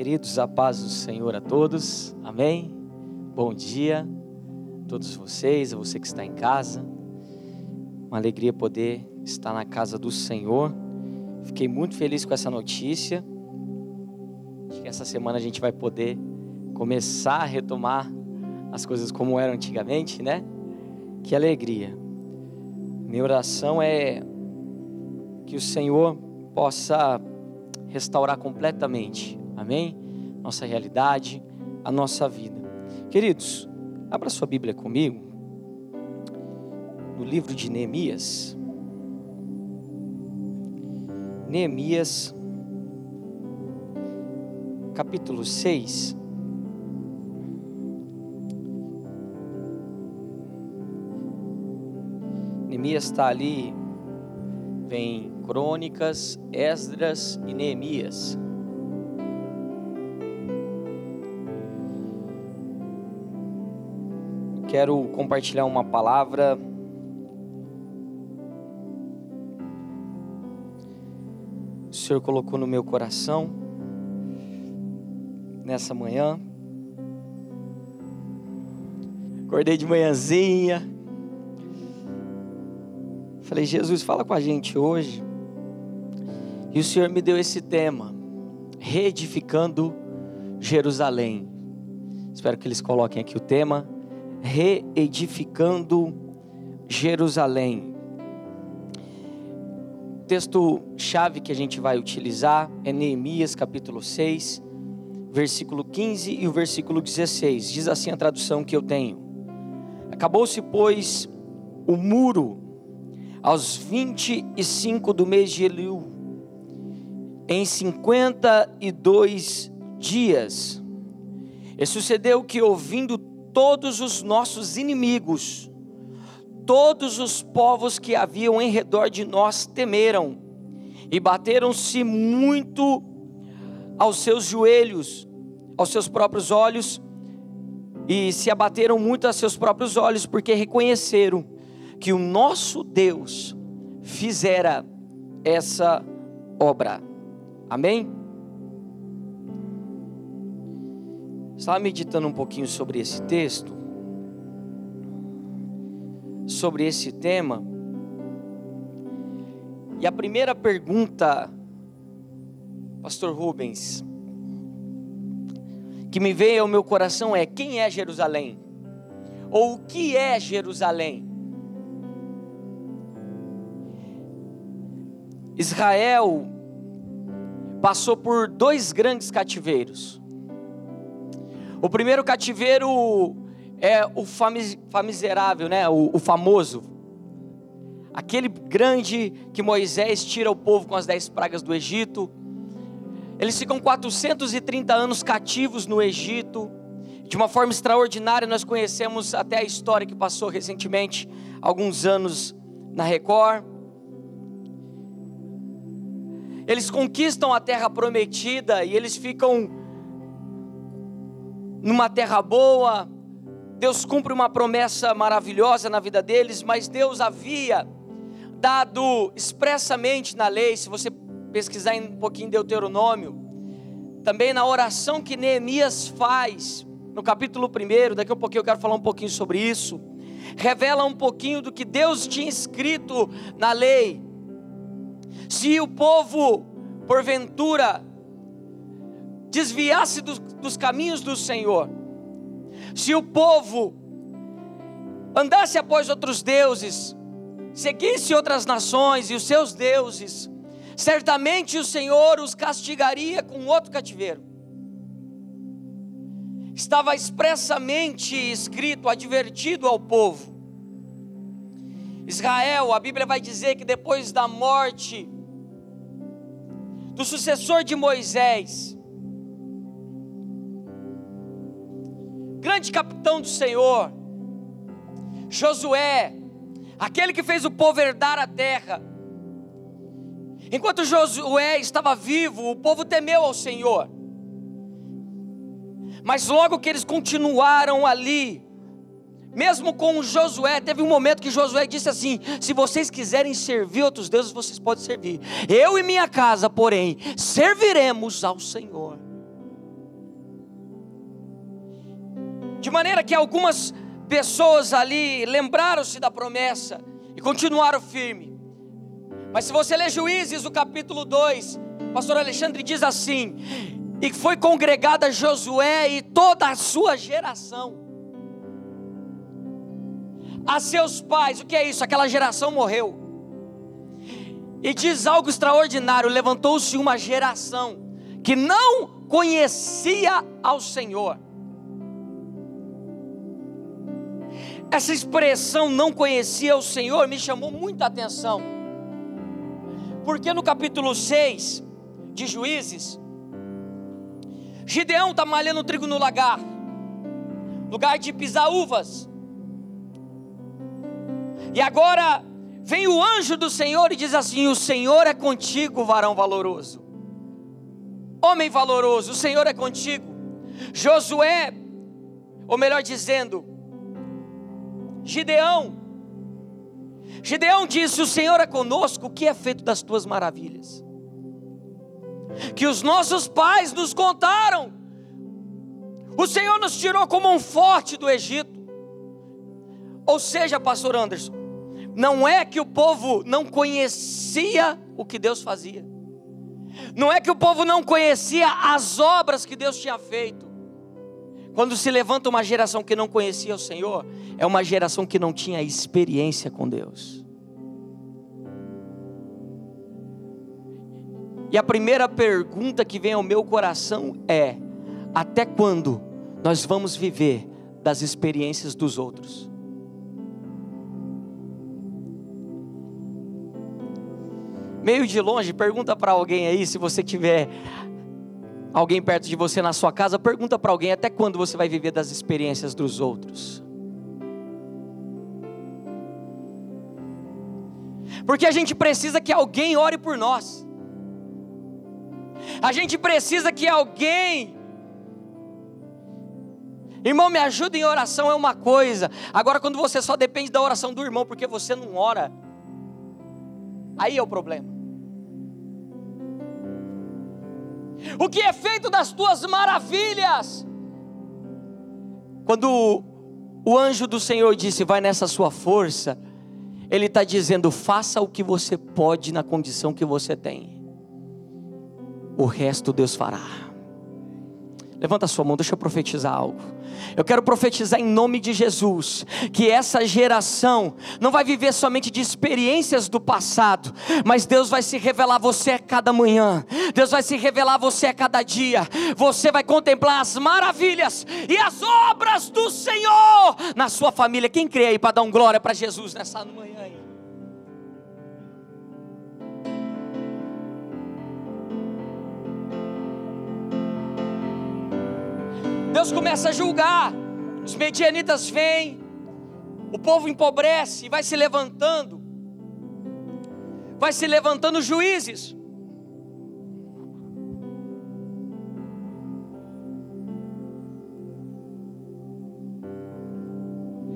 Queridos, a paz do Senhor a todos, amém? Bom dia a todos vocês, a você que está em casa. Uma alegria poder estar na casa do Senhor. Fiquei muito feliz com essa notícia. Acho que essa semana a gente vai poder começar a retomar as coisas como eram antigamente, né? Que alegria. Minha oração é que o Senhor possa restaurar completamente, amém? Nossa realidade, a nossa vida. Queridos, abra sua Bíblia comigo, no livro de Neemias. Neemias, capítulo 6. Neemias está ali, vem Crônicas, Esdras e Neemias. Quero compartilhar uma palavra o Senhor colocou no meu coração nessa manhã. Acordei de manhãzinha. Falei, Jesus, fala com a gente hoje. E o Senhor me deu esse tema, reedificando Jerusalém. Espero que eles coloquem aqui o tema, reedificando Jerusalém. O texto chave que a gente vai utilizar é Neemias capítulo 6, versículo 15 e o versículo 16. Diz assim a tradução que eu tenho: Acabou-se, pois, o muro aos 25 do mês de Eliú, em 52 dias. E sucedeu que, ouvindo todos os nossos inimigos, todos os povos que haviam em redor de nós temeram e bateram-se muito aos seus joelhos, aos seus próprios olhos, e se abateram muito a seus próprios olhos, porque reconheceram que o nosso Deus fizera essa obra. Amém? Estava meditando um pouquinho sobre esse texto, sobre esse tema, e a primeira pergunta, Pastor Rubens, que me veio ao meu coração é: quem é Jerusalém? Ou o que é Jerusalém? Israel passou por dois grandes cativeiros. O primeiro cativeiro é o famiserável, né? O, o, famoso. Aquele grande que Moisés tira o povo com as dez pragas do Egito. Eles ficam 430 anos cativos no Egito. De uma forma extraordinária, nós conhecemos até a história que passou recentemente, alguns anos na Record. Eles conquistam a terra prometida e eles ficam numa terra boa. Deus cumpre uma promessa maravilhosa na vida deles, mas Deus havia dado expressamente na lei, se você pesquisar um pouquinho em Deuteronômio, também na oração que Neemias faz, no capítulo 1, daqui a um pouquinho eu quero falar um pouquinho sobre isso, revela um pouquinho do que Deus tinha escrito na lei. Se o povo, porventura, desviasse dos, dos caminhos do Senhor, se o povo andasse após outros deuses, seguisse outras nações e os seus deuses, certamente o Senhor os castigaria com outro cativeiro. Estava expressamente escrito, advertido ao povo. Israel, a Bíblia vai dizer que depois da morte do sucessor de Moisés, grande capitão do Senhor, Josué, aquele que fez o povo herdar a terra. Enquanto Josué estava vivo, o povo temeu ao Senhor. Mas logo que eles continuaram ali, mesmo com Josué, teve um momento que Josué disse assim: Se vocês quiserem servir outros deuses, vocês podem servir. Eu e minha casa, porém, serviremos ao Senhor. De maneira que algumas pessoas ali lembraram-se da promessa e continuaram firme. Mas se você ler Juízes, o capítulo 2, pastor Alexandre diz assim: E foi congregada Josué e toda a sua geração. A seus pais, o que é isso? Aquela geração morreu. E diz algo extraordinário: levantou-se uma geração que não conhecia ao Senhor. Essa expressão não conhecia o Senhor me chamou muita atenção. Porque no capítulo 6 de Juízes, Gideão está malhando trigo no lagar, lugar de pisar uvas. E agora vem o anjo do Senhor e diz assim: O Senhor é contigo, varão valoroso. Homem valoroso, o Senhor é contigo. Josué, ou melhor dizendo, Gideão. Gideão disse: O Senhor é conosco, o que é feito das tuas maravilhas? Que os nossos pais nos contaram. O Senhor nos tirou como um forte do Egito. Ou seja, pastor Anderson, não é que o povo não conhecia o que Deus fazia. Não é que o povo não conhecia as obras que Deus tinha feito. Quando se levanta uma geração que não conhecia o Senhor, é uma geração que não tinha experiência com Deus. E a primeira pergunta que vem ao meu coração é: até quando nós vamos viver das experiências dos outros? Meio de longe, pergunta para alguém aí, se você tiver alguém perto de você na sua casa, pergunta para alguém até quando você vai viver das experiências dos outros. Porque a gente precisa que alguém ore por nós. A gente precisa que alguém Irmão, me ajuda em oração é uma coisa. Agora, quando você só depende da oração do irmão porque você não ora, aí é o problema. O que é feito das tuas maravilhas? Quando o anjo do Senhor disse: Vai nessa sua força, ele está dizendo: Faça o que você pode na condição que você tem, o resto Deus fará. Levanta a sua mão, deixa eu profetizar algo. Eu quero profetizar em nome de Jesus que essa geração não vai viver somente de experiências do passado, mas Deus vai se revelar a você a cada manhã. Deus vai se revelar a você a cada dia. Você vai contemplar as maravilhas e as obras do Senhor na sua família. Quem crê aí para dar um glória para Jesus nessa manhã? Aí? Deus começa a julgar. Os medianitas vêm, o povo empobrece e vai se levantando. Vai se levantando juízes.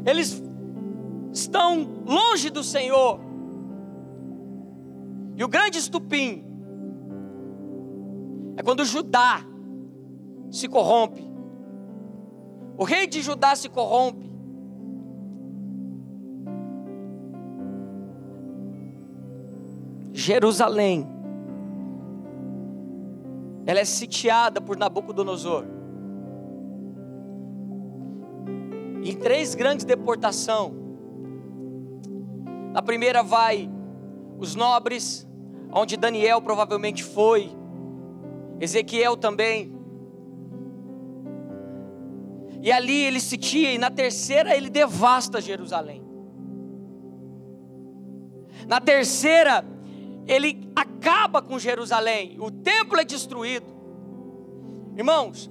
Eles estão longe do Senhor. E o grande estupim é quando Judá se corrompe. O rei de Judá se corrompe. Jerusalém, ela é sitiada por Nabucodonosor. Em três grandes deportações. Na primeira vai os nobres, onde Daniel provavelmente foi, Ezequiel também. E ali ele sitia, e na terceira ele devasta Jerusalém. Na terceira, ele acaba com Jerusalém. O templo é destruído. Irmãos,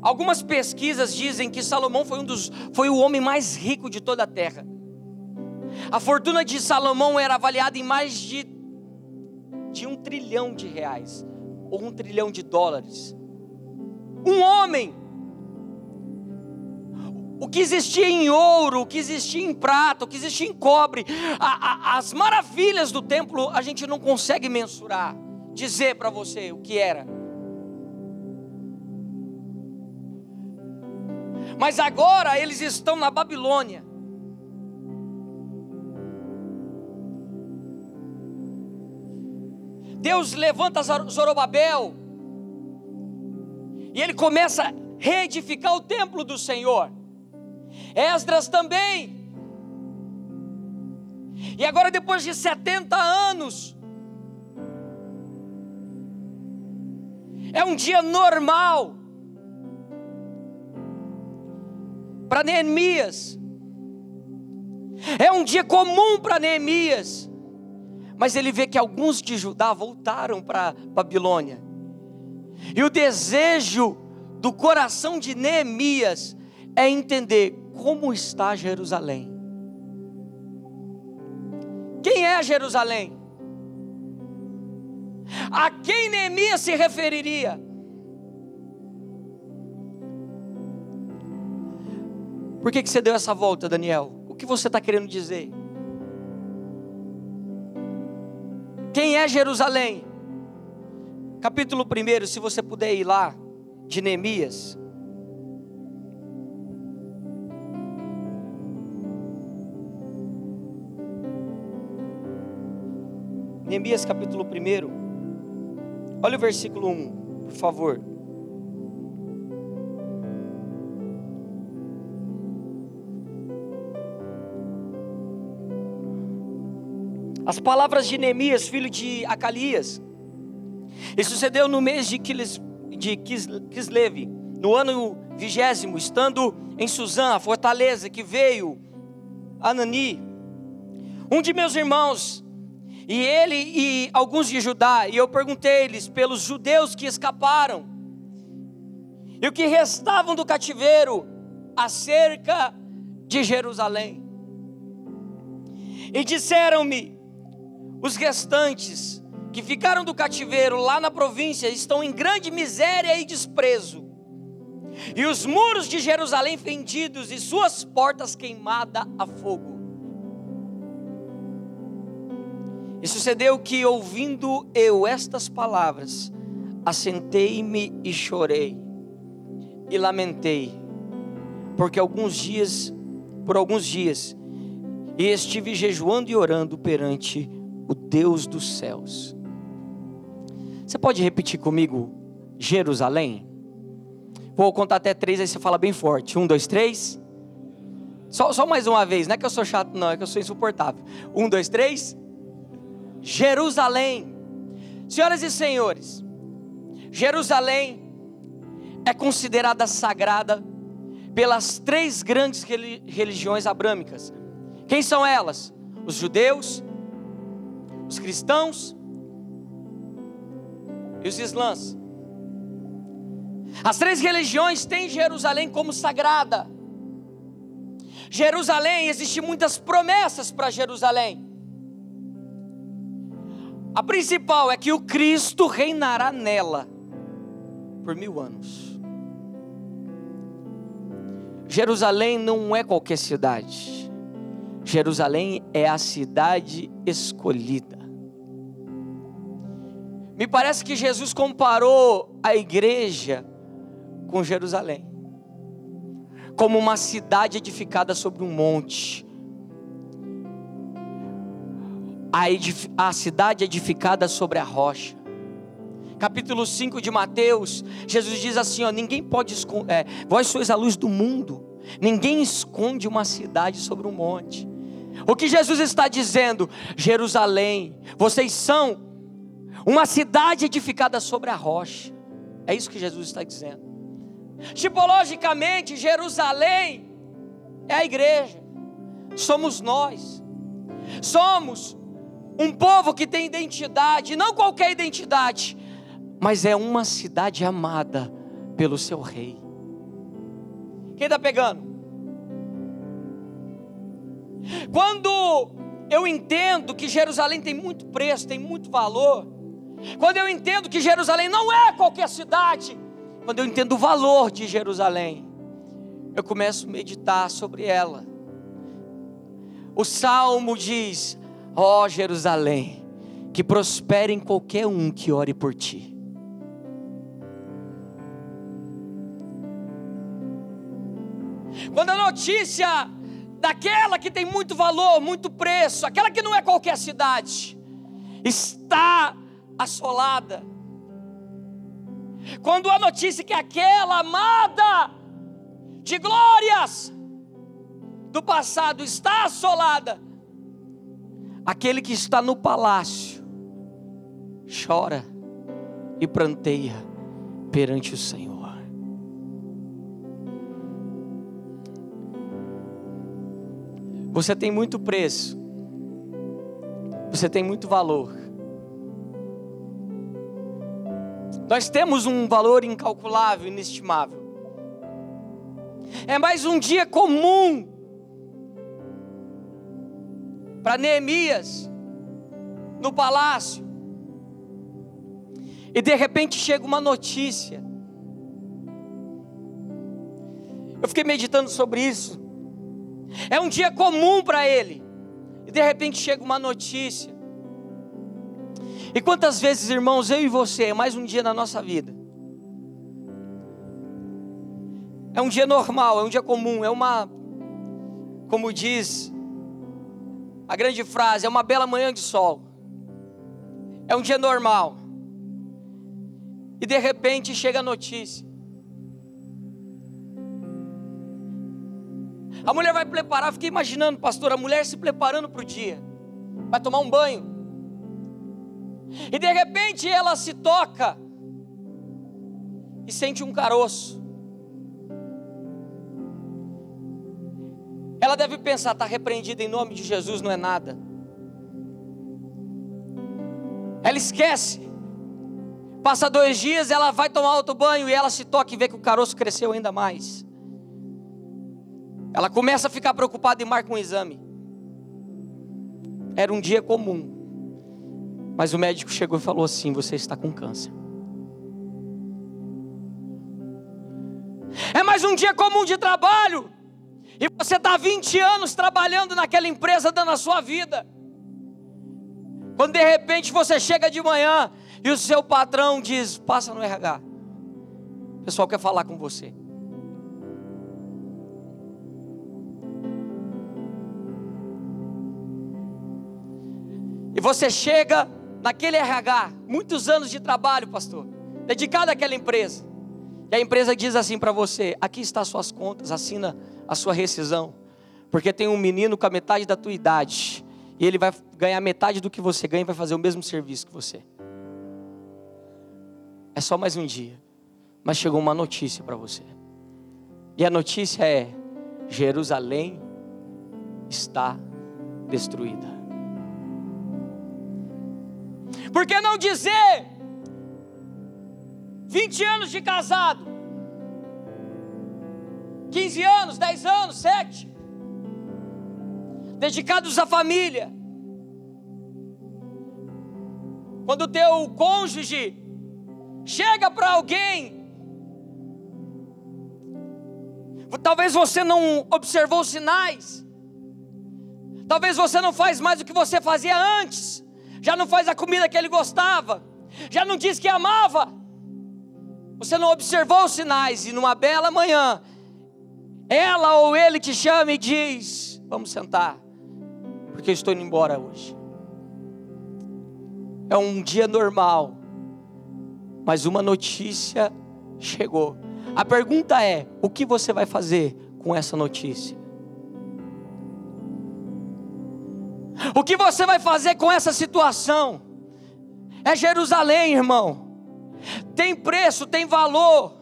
algumas pesquisas dizem que Salomão foi um dos foi o homem mais rico de toda a terra. A fortuna de Salomão era avaliada em mais de, de um trilhão de reais, ou um trilhão de dólares. Um homem o que existia em ouro, o que existia em prata, o que existia em cobre, a, a, as maravilhas do templo a gente não consegue mensurar, dizer para você o que era. Mas agora eles estão na Babilônia. Deus levanta Zorobabel e ele começa a reedificar o templo do Senhor. Esdras também. E agora, depois de 70 anos, é um dia normal para Neemias, é um dia comum para Neemias, mas ele vê que alguns de Judá voltaram para Babilônia, e o desejo do coração de Neemias é entender como está Jerusalém. Quem é Jerusalém? A quem Neemias se referiria? Por que, que você deu essa volta, Daniel? O que você está querendo dizer? Quem é Jerusalém? Capítulo 1, se você puder ir lá, de Neemias. Neemias capítulo 1. Olha o versículo 1, por favor. As palavras de Neemias, filho de Acalias. E sucedeu no mês de, Quis, de Kislev, no ano vigésimo, estando em Suzã, a fortaleza, que veio Anani, um de meus irmãos, e ele e alguns de Judá, e eu perguntei-lhes pelos judeus que escaparam, e o que restavam do cativeiro acerca de Jerusalém. E disseram-me: os restantes que ficaram do cativeiro lá na província estão em grande miséria e desprezo. E os muros de Jerusalém fendidos e suas portas queimadas a fogo. E sucedeu que, ouvindo eu estas palavras, assentei-me e chorei, e lamentei, porque alguns dias, por alguns dias, e estive jejuando e orando perante o Deus dos céus. Você pode repetir comigo Jerusalém? Vou contar até três, aí você fala bem forte. Um, dois, três. Só, só mais uma vez, não é que eu sou chato, não, é que eu sou insuportável. Um, dois, três. Jerusalém. Senhoras e senhores, Jerusalém é considerada sagrada pelas três grandes religiões abrâmicas. Quem são elas? Os judeus, os cristãos e os islãs. As três religiões têm Jerusalém como sagrada. Jerusalém, existem muitas promessas para Jerusalém. A principal é que o Cristo reinará nela por mil anos. Jerusalém não é qualquer cidade. Jerusalém é a cidade escolhida. Me parece que Jesus comparou a igreja com Jerusalém, como uma cidade edificada sobre um monte. A, a cidade edificada sobre a rocha. Capítulo 5 de Mateus, Jesus diz assim: ó, ninguém pode esconder, é, vós sois a luz do mundo, ninguém esconde uma cidade sobre um monte. O que Jesus está dizendo? Jerusalém, vocês são uma cidade edificada sobre a rocha. É isso que Jesus está dizendo. Tipologicamente, Jerusalém é a igreja, somos nós, somos um povo que tem identidade, não qualquer identidade, mas é uma cidade amada pelo seu rei. Quem está pegando? Quando eu entendo que Jerusalém tem muito preço, tem muito valor, quando eu entendo que Jerusalém não é qualquer cidade, quando eu entendo o valor de Jerusalém, eu começo a meditar sobre ela. O salmo diz: Ó oh, Jerusalém, que prospere em qualquer um que ore por ti. Quando a notícia daquela que tem muito valor, muito preço, aquela que não é qualquer cidade, está assolada. Quando a notícia que aquela amada de glórias do passado está assolada, aquele que está no palácio chora e pranteia perante o Senhor. Você tem muito preço, você tem muito valor. Nós temos um valor incalculável, inestimável. É mais um dia comum para Neemias no palácio. E de repente chega uma notícia. Eu fiquei meditando sobre isso. É um dia comum para ele. E de repente chega uma notícia. E quantas vezes, irmãos, eu e você, é mais um dia na nossa vida. É um dia normal, é um dia comum, é uma, como diz a grande frase, é uma bela manhã de sol. É um dia normal. E de repente chega a notícia. A mulher vai preparar, fiquei imaginando, pastor, a mulher se preparando para o dia, vai tomar um banho. E de repente ela se toca e sente um caroço. Ela deve pensar, está repreendida em nome de Jesus, não é nada. Ela esquece. Passa dois dias, ela vai tomar outro banho e ela se toca e vê que o caroço cresceu ainda mais. Ela começa a ficar preocupada e marca um exame. Era um dia comum. Mas o médico chegou e falou assim: Você está com câncer. É mais um dia comum de trabalho. E você está 20 anos trabalhando naquela empresa, dando a sua vida. Quando de repente você chega de manhã e o seu patrão diz: Passa no RH. O pessoal quer falar com você. E você chega naquele RH, muitos anos de trabalho, pastor, dedicado àquela empresa. E a empresa diz assim para você: aqui está suas contas, assina a sua rescisão. Porque tem um menino com a metade da tua idade. E ele vai ganhar metade do que você ganha e vai fazer o mesmo serviço que você. É só mais um dia. Mas chegou uma notícia para você. E a notícia é: Jerusalém está destruída. Por que não dizer 20 anos de casado? 15 anos, 10 anos, 7. Dedicados à família. Quando o teu cônjuge chega para alguém, talvez você não observou os sinais, talvez você não faz mais o que você fazia antes já não faz a comida que ele gostava, já não diz que amava. Você não observou os sinais e numa bela manhã, ela ou ele te chama e diz: Vamos sentar, porque eu estou indo embora hoje. É um dia normal, mas uma notícia chegou. A pergunta é: o que você vai fazer com essa notícia? O que você vai fazer com essa situação? É Jerusalém, irmão. Tem preço, tem valor.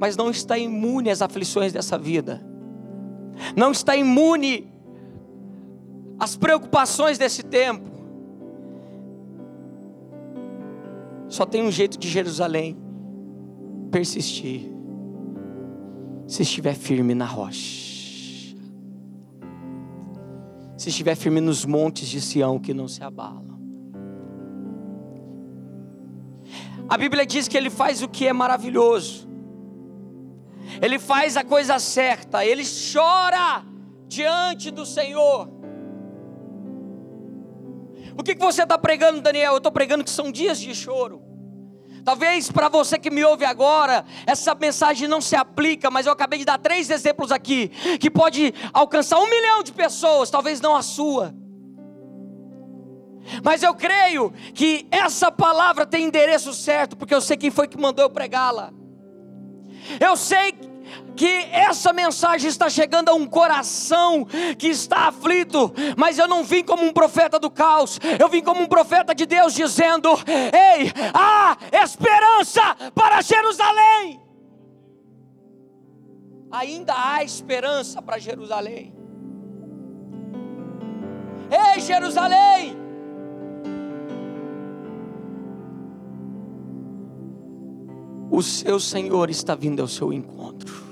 Mas não está imune às aflições dessa vida. Não está imune às preocupações desse tempo. Só tem um jeito de Jerusalém persistir. Se estiver firme na rocha. se estiver firme nos montes de Sião que não se abalam. A Bíblia diz que ele faz o que é maravilhoso. Ele faz a coisa certa, ele chora diante do Senhor. O que, você está pregando, Daniel? Eu estou pregando que são dias de choro, Talvez para você que me ouve agora, essa mensagem não se aplica, mas eu acabei de dar três exemplos aqui, que pode alcançar um milhão de pessoas, talvez não a sua. Mas eu creio que essa palavra tem endereço certo, porque eu sei quem foi que mandou eu pregá-la. Eu sei que essa mensagem está chegando a um coração que está aflito, mas eu não vim como um profeta do caos, eu vim como um profeta de Deus dizendo: Ei, há esperança para Jerusalém. Ainda há esperança para Jerusalém. Ei, Jerusalém! O seu Senhor está vindo ao seu encontro.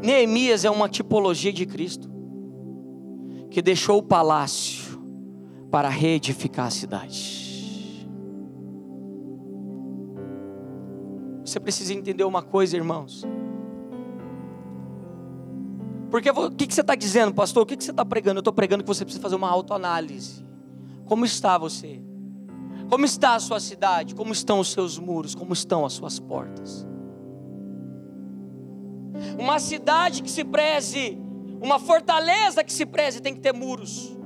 Neemias é uma tipologia de Cristo, que deixou o palácio para reedificar a cidade. Você precisa entender uma coisa, irmãos. Porque o que, você está dizendo, pastor? O que, que você está pregando? Eu estou pregando que você precisa fazer uma autoanálise. Como está você? Como está a sua cidade? Como estão os seus muros? Como estão as suas portas? Uma cidade que se preze, uma fortaleza que se preze tem que ter muros.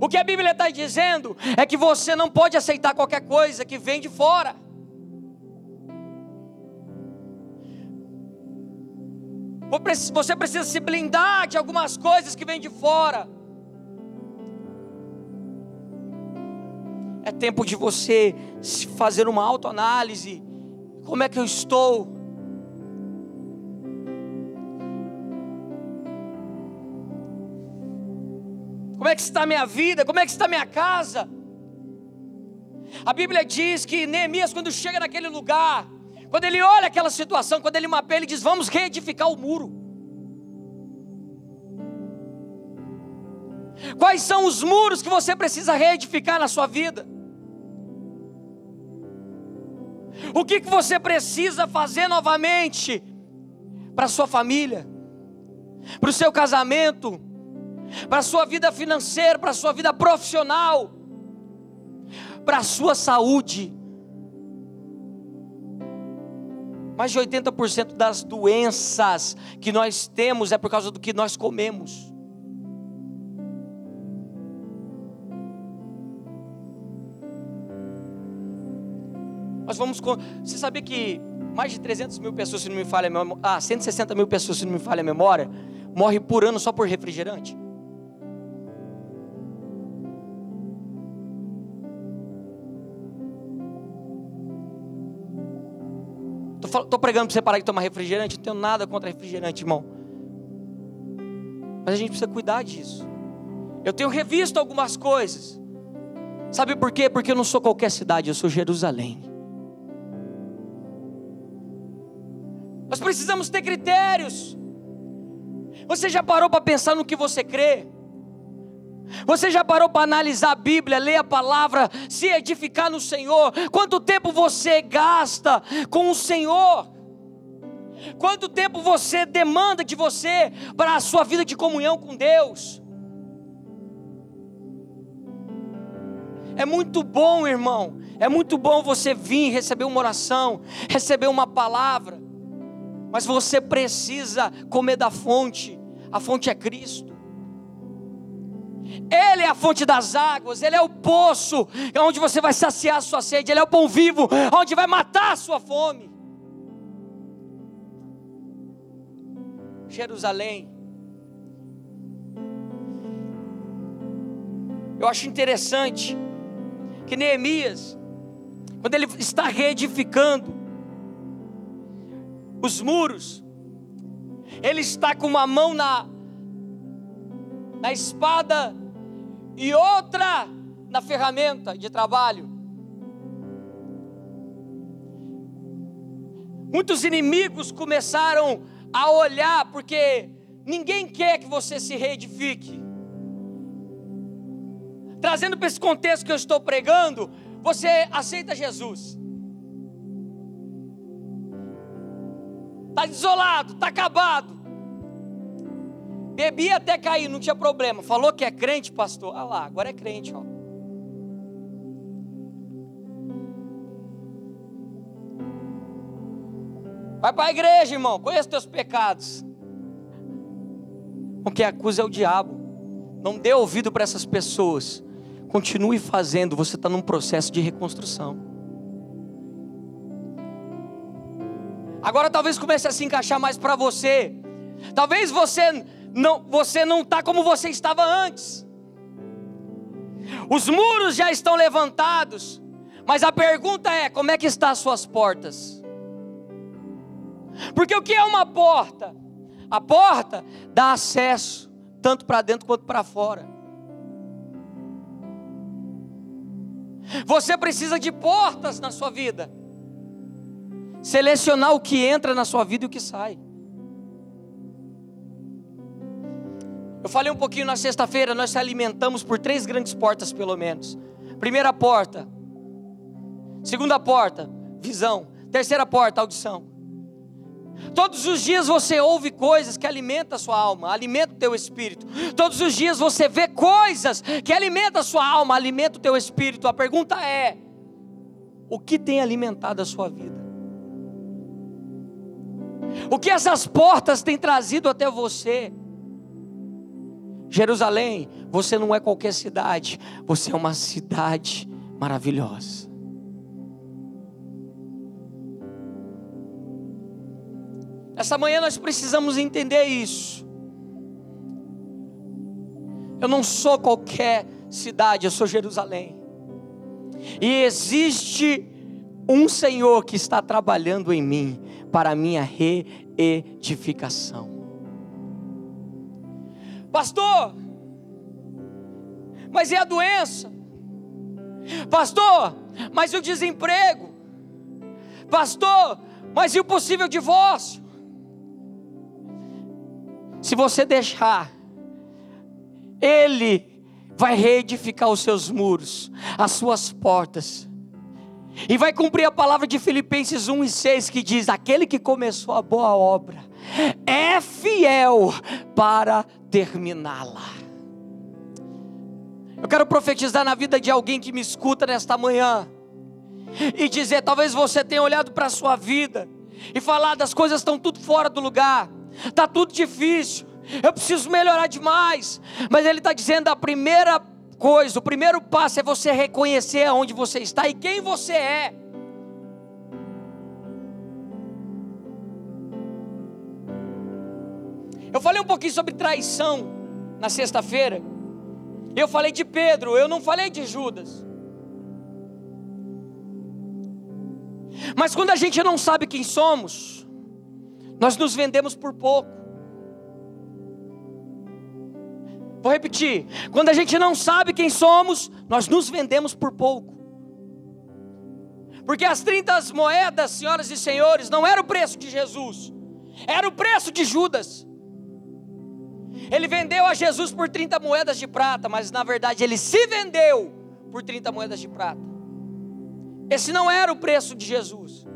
O que a Bíblia está dizendo é que você não pode aceitar qualquer coisa que vem de fora. Você precisa se blindar de algumas coisas que vêm de fora. É tempo de você fazer uma autoanálise. Como é que eu estou? Como é que está a minha vida? Como é que está a minha casa? A Bíblia diz que Neemias, quando chega naquele lugar, quando ele olha aquela situação, quando ele mapeia, ele diz: Vamos reedificar o muro. Quais são os muros que você precisa reedificar na sua vida? O que, que você precisa fazer novamente para sua família, para o seu casamento, para a sua vida financeira, para a sua vida profissional, para a sua saúde? Mais de 80% das doenças que nós temos é por causa do que nós comemos. Nós vamos. Você sabia que mais de 300 mil pessoas, se não me falha a memória, ah, 160 mil pessoas, se não me falha a memória, morrem por ano só por refrigerante? Estou pregando para você parar de tomar refrigerante, não tenho nada contra refrigerante, irmão. Mas a gente precisa cuidar disso. Eu tenho revisto algumas coisas. Sabe por quê? Porque eu não sou qualquer cidade, eu sou Jerusalém. Nós precisamos ter critérios. Você já parou para pensar no que você crê? Você já parou para analisar a Bíblia, ler a palavra, se edificar no Senhor? Quanto tempo você gasta com o Senhor? Quanto tempo você demanda de você para a sua vida de comunhão com Deus? É muito bom, irmão. É muito bom você vir receber uma oração, receber uma palavra mas você precisa comer da fonte, a fonte é Cristo. Ele é a fonte das águas, Ele é o poço, onde você vai saciar a sua sede, Ele é o pão vivo, onde vai matar a sua fome. Jerusalém. Eu acho interessante que Neemias, quando ele está reedificando, os muros. Ele está com uma mão na, na espada e outra na ferramenta de trabalho. Muitos inimigos começaram a olhar, porque ninguém quer que você se reedifique. Trazendo para esse contexto que eu estou pregando, você aceita Jesus. Está desolado, está acabado. Bebia até cair, não tinha problema. Falou que é crente, pastor. Ah lá, agora é crente, ó. Vai para a igreja, irmão. Conheça teus pecados. O que acusa é o diabo. Não dê ouvido para essas pessoas. Continue fazendo. Você está num processo de reconstrução. Agora talvez comece a se encaixar mais para você. Talvez você não, você não está como você estava antes. Os muros já estão levantados, mas a pergunta é: como é que estão as suas portas? Porque o que é uma porta? A porta dá acesso tanto para dentro quanto para fora. Você precisa de portas na sua vida. Selecionar o que entra na sua vida e o que sai. Eu falei um pouquinho na sexta-feira, nós se alimentamos por três grandes portas, pelo menos. Primeira porta, segunda porta, visão. Terceira porta, audição. Todos os dias você ouve coisas que alimentam a sua alma, alimentam o teu espírito. Todos os dias você vê coisas que alimentam a sua alma, alimentam o teu espírito. A pergunta é: o que tem alimentado a sua vida? O que essas portas têm trazido até você? Jerusalém, você não é qualquer cidade, você é uma cidade maravilhosa. Essa manhã nós precisamos entender isso. Eu não sou qualquer cidade, eu sou Jerusalém. E existe um Senhor que está trabalhando em mim para a minha reedificação. Pastor, mas e a doença? Pastor, mas e o desemprego? Pastor, mas e o possível divórcio? Se você deixar, Ele vai reedificar os seus muros, as suas portas, e vai cumprir a palavra de Filipenses 1 e 6 que diz: Aquele que começou a boa obra é fiel para terminá-la. Eu quero profetizar na vida de alguém que me escuta nesta manhã e dizer: talvez você tenha olhado para a sua vida e falado: as coisas estão tudo fora do lugar, está tudo difícil, eu preciso melhorar demais. Mas Ele está dizendo: a primeira coisa, o primeiro passo é você reconhecer aonde você está e quem você é. Eu falei um pouquinho sobre traição na sexta-feira. Eu falei de Pedro, eu não falei de Judas. Mas quando a gente não sabe quem somos, nós nos vendemos por pouco. Vou repetir: quando a gente não sabe quem somos, nós nos vendemos por pouco. Porque as 30 moedas, senhoras e senhores, não era o preço de Jesus, era o preço de Judas. Ele vendeu a Jesus por 30 moedas de prata, mas na verdade ele se vendeu por 30 moedas de prata. Esse não era o preço de Jesus,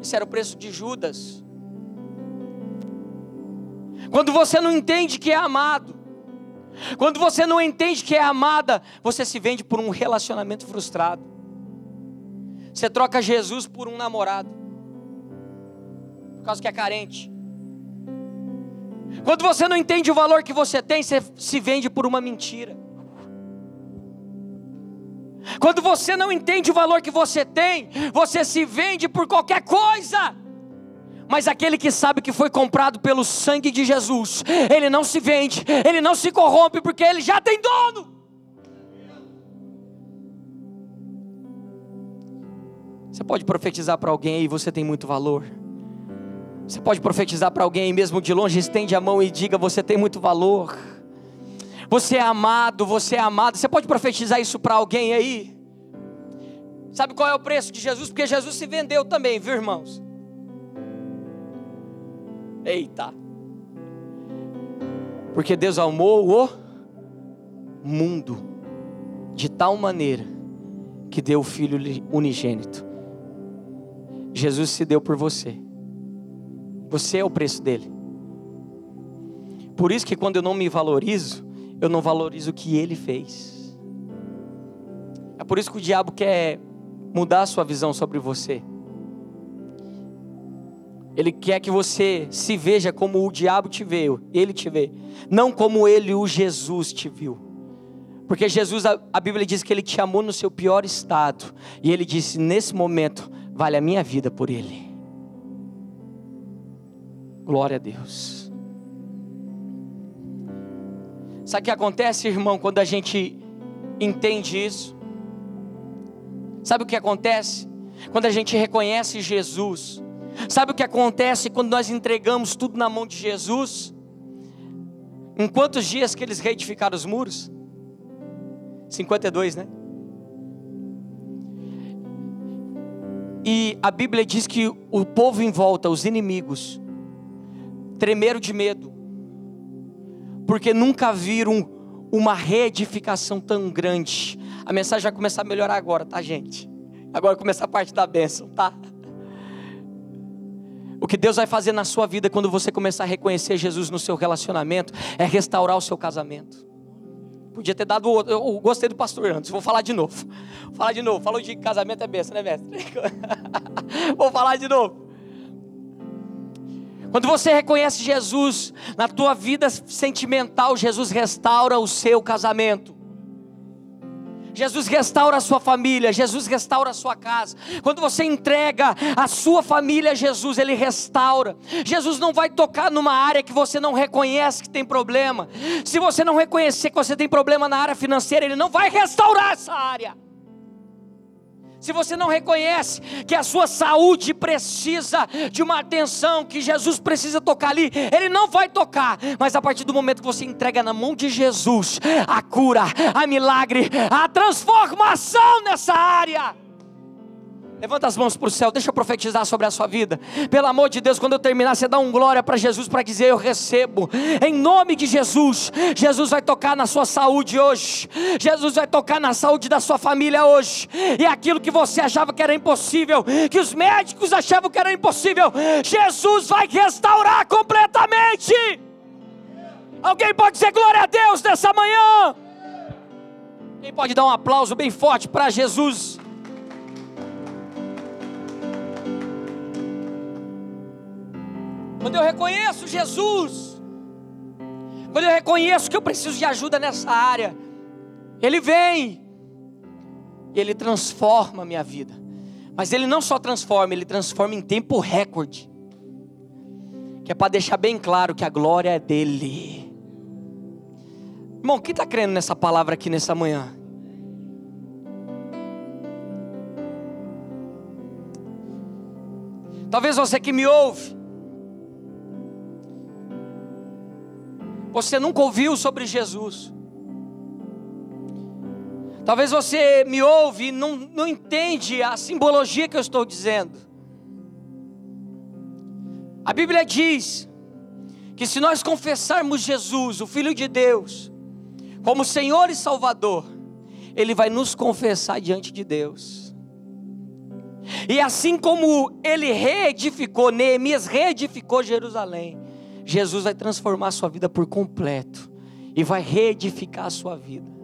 esse era o preço de Judas. Quando você não entende que é amado, quando você não entende que é amada, você se vende por um relacionamento frustrado. Você troca Jesus por um namorado, por causa que é carente. Quando você não entende o valor que você tem, você se vende por uma mentira. Quando você não entende o valor que você tem, você se vende por qualquer coisa. Mas aquele que sabe que foi comprado pelo sangue de Jesus, ele não se vende, ele não se corrompe, porque ele já tem dono. Você pode profetizar para alguém aí, você tem muito valor. Você pode profetizar para alguém, mesmo de longe, estende a mão e diga: Você tem muito valor. Você é amado, você é amado. Você pode profetizar isso para alguém aí? Sabe qual é o preço de Jesus? Porque Jesus se vendeu também, viu, irmãos? Eita. Porque Deus amou o mundo de tal maneira que deu o Filho unigênito. Jesus se deu por você. Você é o preço dele. Por isso que quando eu não me valorizo, eu não valorizo o que ele fez. É por isso que o diabo quer mudar a sua visão sobre você. Ele quer que você se veja como o diabo te vê, ele te vê, não como ele, o Jesus, te viu. Porque Jesus, a Bíblia diz que ele te amou no seu pior estado, e ele disse: nesse momento, vale a minha vida por ele. Glória a Deus. Sabe o que acontece, irmão, quando a gente entende isso? Sabe o que acontece? Quando a gente reconhece Jesus Sabe o que acontece quando nós entregamos tudo na mão de Jesus? Em quantos dias que eles reedificaram os muros? 52, né? E a Bíblia diz que o povo em volta, os inimigos, tremeram de medo, porque nunca viram uma reedificação tão grande. A mensagem vai começar a melhorar agora, tá, gente? Agora começa a parte da bênção, tá? O que Deus vai fazer na sua vida quando você começar a reconhecer Jesus no seu relacionamento é restaurar o seu casamento. Podia ter dado outro. Eu gostei do pastor antes, vou falar de novo. Vou falar de novo. Falou de casamento é besta, né, mestre? vou falar de novo. Quando você reconhece Jesus na tua vida sentimental, Jesus restaura o seu casamento. Jesus restaura a sua família, Jesus restaura a sua casa. Quando você entrega a sua família a Jesus, Ele restaura. Jesus não vai tocar numa área que você não reconhece que tem problema. Se você não reconhecer que você tem problema na área financeira, Ele não vai restaurar essa área se você não reconhece que a sua saúde precisa de uma atenção, que Jesus precisa tocar ali, Ele não vai tocar, mas a partir do momento que você entrega na mão de Jesus a cura, a milagre, a transformação nessa ária. Levanta as mãos para o céu, deixa eu profetizar sobre a sua vida. Pelo amor de Deus, quando eu terminar, você dá um glória para Jesus para dizer: Eu recebo. Em nome de Jesus, Jesus vai tocar na sua saúde hoje. Jesus vai tocar na saúde da sua família hoje. E aquilo que você achava que era impossível, que os médicos achavam que era impossível, Jesus vai restaurar completamente. Alguém pode dizer glória a Deus nessa manhã? Quem pode dar um aplauso bem forte para Jesus? Quando eu reconheço Jesus, quando eu reconheço que eu preciso de ajuda nessa área, Ele vem, e Ele transforma a minha vida. Mas Ele não só transforma, Ele transforma em tempo recorde. Que é para deixar bem claro que a glória é dele. Irmão, quem está crendo nessa palavra aqui nessa manhã? Talvez você que me ouve, Você nunca ouviu sobre Jesus. Talvez você me ouve e não, não entende a simbologia que eu estou dizendo. A Bíblia diz que se nós confessarmos Jesus, o Filho de Deus, como Senhor e Salvador, Ele vai nos confessar diante de Deus. E assim como Ele reedificou, Neemias reedificou Jerusalém, Jesus vai transformar a sua vida por completo e vai reedificar a sua vida.